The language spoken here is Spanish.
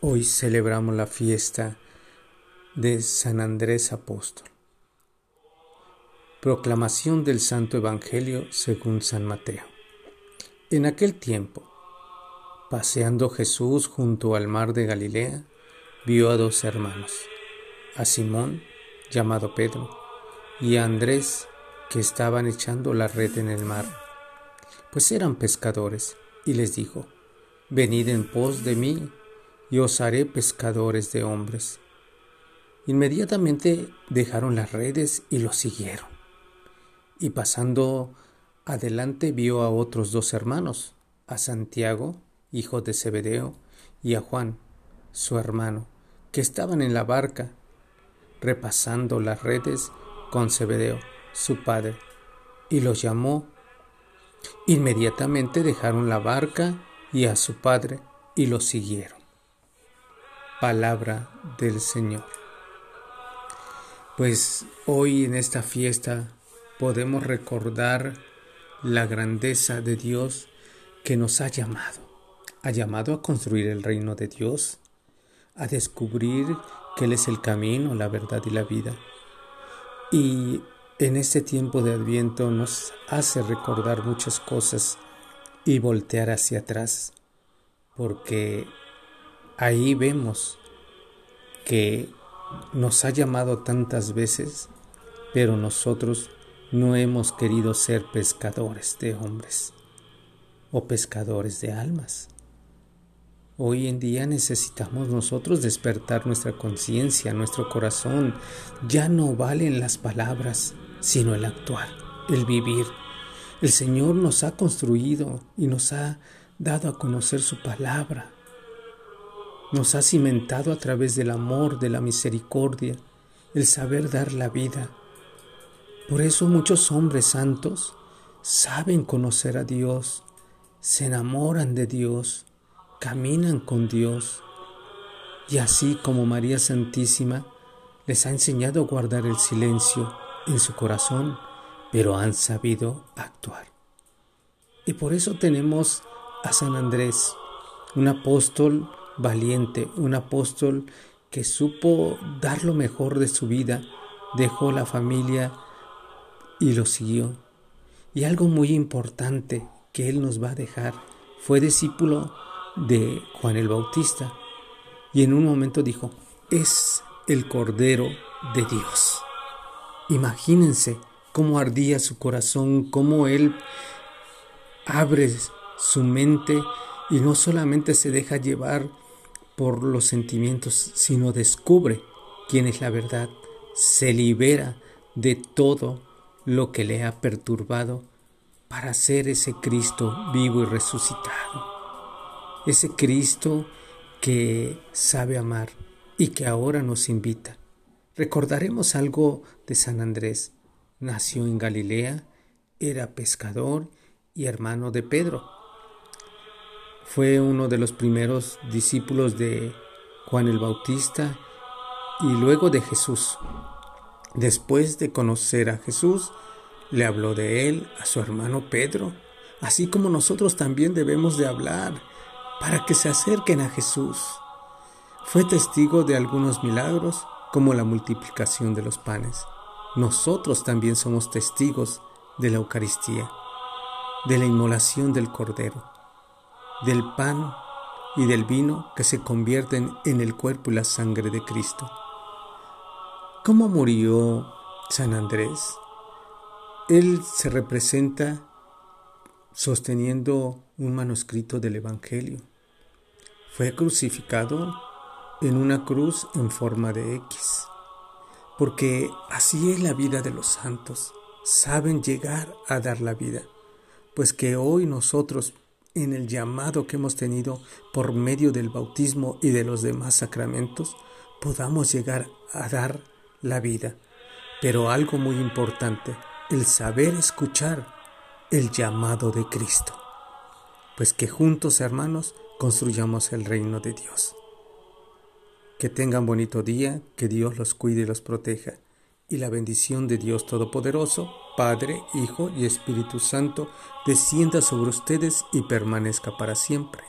Hoy celebramos la fiesta de San Andrés Apóstol. Proclamación del Santo Evangelio según San Mateo. En aquel tiempo, paseando Jesús junto al mar de Galilea, vio a dos hermanos, a Simón, llamado Pedro, y a Andrés, que estaban echando la red en el mar, pues eran pescadores, y les dijo, Venid en pos de mí, y os haré pescadores de hombres. Inmediatamente dejaron las redes y lo siguieron. Y pasando adelante vio a otros dos hermanos, a Santiago, hijo de Zebedeo, y a Juan, su hermano, que estaban en la barca, repasando las redes con Zebedeo, su padre, y los llamó. Inmediatamente dejaron la barca y a su padre y los siguieron. Palabra del Señor. Pues hoy en esta fiesta podemos recordar la grandeza de Dios que nos ha llamado. Ha llamado a construir el reino de Dios, a descubrir que Él es el camino, la verdad y la vida. Y en este tiempo de Adviento nos hace recordar muchas cosas y voltear hacia atrás, porque ahí vemos que nos ha llamado tantas veces, pero nosotros no hemos querido ser pescadores de hombres o pescadores de almas. Hoy en día necesitamos nosotros despertar nuestra conciencia, nuestro corazón. Ya no valen las palabras, sino el actuar, el vivir. El Señor nos ha construido y nos ha dado a conocer su palabra. Nos ha cimentado a través del amor, de la misericordia, el saber dar la vida. Por eso muchos hombres santos saben conocer a Dios, se enamoran de Dios, caminan con Dios. Y así como María Santísima les ha enseñado a guardar el silencio en su corazón, pero han sabido actuar. Y por eso tenemos a San Andrés, un apóstol valiente, un apóstol que supo dar lo mejor de su vida, dejó la familia y lo siguió. Y algo muy importante que él nos va a dejar, fue discípulo de Juan el Bautista. Y en un momento dijo, es el Cordero de Dios. Imagínense cómo ardía su corazón, cómo él abre su mente y no solamente se deja llevar por los sentimientos, sino descubre quién es la verdad, se libera de todo lo que le ha perturbado para ser ese Cristo vivo y resucitado, ese Cristo que sabe amar y que ahora nos invita. Recordaremos algo de San Andrés. Nació en Galilea, era pescador y hermano de Pedro fue uno de los primeros discípulos de Juan el Bautista y luego de Jesús. Después de conocer a Jesús, le habló de él a su hermano Pedro, así como nosotros también debemos de hablar para que se acerquen a Jesús. Fue testigo de algunos milagros, como la multiplicación de los panes. Nosotros también somos testigos de la Eucaristía, de la inmolación del Cordero del pan y del vino que se convierten en el cuerpo y la sangre de Cristo. ¿Cómo murió San Andrés? Él se representa sosteniendo un manuscrito del Evangelio. Fue crucificado en una cruz en forma de X, porque así es la vida de los santos, saben llegar a dar la vida, pues que hoy nosotros en el llamado que hemos tenido por medio del bautismo y de los demás sacramentos, podamos llegar a dar la vida. Pero algo muy importante, el saber escuchar el llamado de Cristo. Pues que juntos, hermanos, construyamos el reino de Dios. Que tengan bonito día, que Dios los cuide y los proteja y la bendición de Dios Todopoderoso, Padre, Hijo y Espíritu Santo, descienda sobre ustedes y permanezca para siempre.